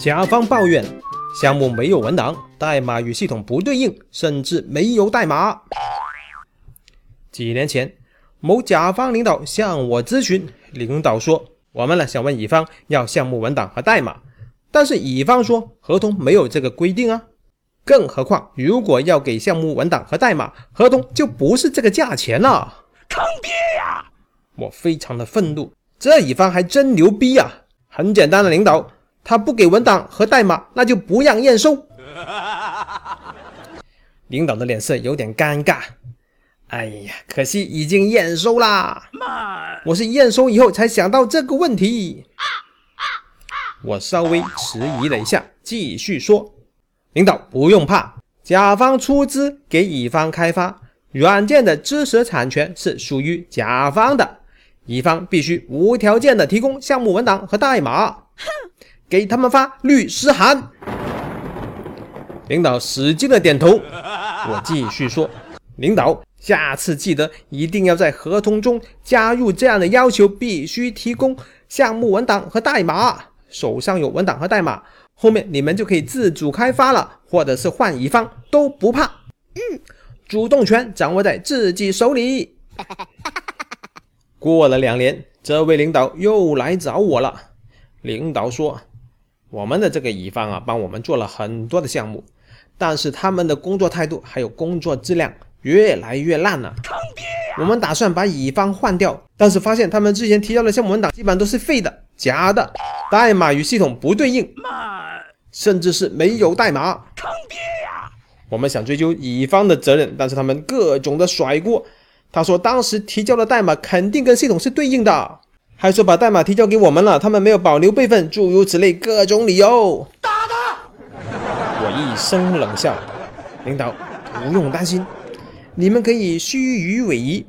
甲方抱怨项目没有文档，代码与系统不对应，甚至没有代码。几年前，某甲方领导向我咨询，领导说我们呢想问乙方要项目文档和代码，但是乙方说合同没有这个规定啊。更何况，如果要给项目文档和代码，合同就不是这个价钱了。坑爹呀！我非常的愤怒，这乙方还真牛逼呀！很简单的，领导，他不给文档和代码，那就不让验收。领导的脸色有点尴尬。哎呀，可惜已经验收啦。我是验收以后才想到这个问题。我稍微迟疑了一下，继续说。领导不用怕，甲方出资给乙方开发软件的知识产权是属于甲方的，乙方必须无条件的提供项目文档和代码，给他们发律师函。领导使劲的点头，我继续说，领导下次记得一定要在合同中加入这样的要求，必须提供项目文档和代码，手上有文档和代码。后面你们就可以自主开发了，或者是换乙方都不怕。嗯，主动权掌握在自己手里。过了两年，这位领导又来找我了。领导说，我们的这个乙方啊，帮我们做了很多的项目，但是他们的工作态度还有工作质量越来越烂了。坑爹呀！我们打算把乙方换掉，但是发现他们之前提交的项目文档基本都是废的、假的，代码与系统不对应。甚至是没有代码，坑爹呀！我们想追究乙方的责任，但是他们各种的甩锅。他说当时提交的代码肯定跟系统是对应的，还说把代码提交给我们了，他们没有保留备份，诸如此类各种理由。打他！我一声冷笑，领导不用担心，你们可以虚与委蛇，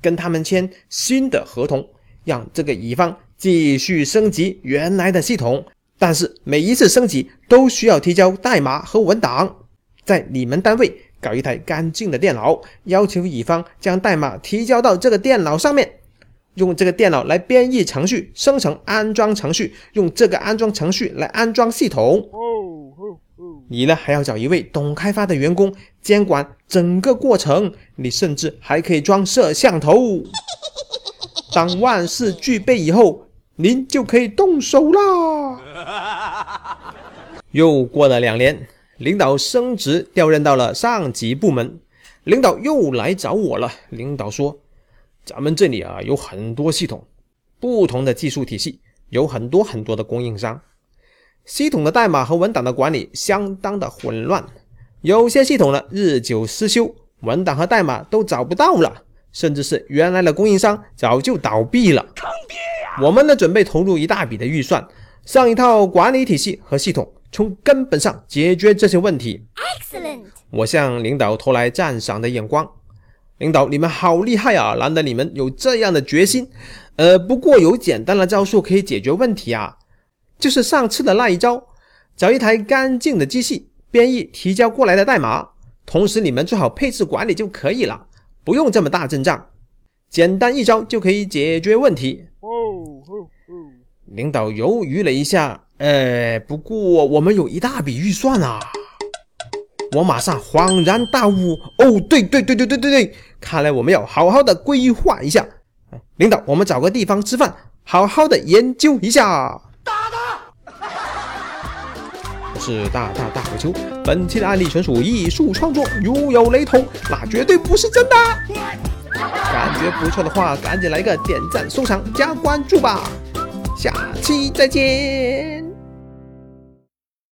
跟他们签新的合同，让这个乙方继续升级原来的系统。但是每一次升级都需要提交代码和文档，在你们单位搞一台干净的电脑，要求乙方将代码提交到这个电脑上面，用这个电脑来编译程序、生成安装程序，用这个安装程序来安装系统。你呢还要找一位懂开发的员工监管整个过程，你甚至还可以装摄像头。当万事俱备以后。您就可以动手啦！又过了两年，领导升职调任到了上级部门，领导又来找我了。领导说：“咱们这里啊有很多系统，不同的技术体系，有很多很多的供应商，系统的代码和文档的管理相当的混乱，有些系统呢日久失修，文档和代码都找不到了，甚至是原来的供应商早就倒闭了。”坑爹呀我们呢准备投入一大笔的预算，上一套管理体系和系统，从根本上解决这些问题。Excellent！我向领导投来赞赏的眼光。领导，你们好厉害啊！难得你们有这样的决心。呃，不过有简单的招数可以解决问题啊，就是上次的那一招，找一台干净的机器编译提交过来的代码，同时你们做好配置管理就可以了，不用这么大阵仗，简单一招就可以解决问题。哦哦哦领导犹豫了一下，呃，不过我们有一大笔预算啊！我马上恍然大悟，哦，对对对对对对对，看来我们要好好的规划一下。领导，我们找个地方吃饭，好好的研究一下。打他！我是大大大火球，本期的案例纯属艺术创作，如有雷同，那绝对不是真的。感觉不错的话，赶紧来个点赞、收藏、加关注吧！下期再见。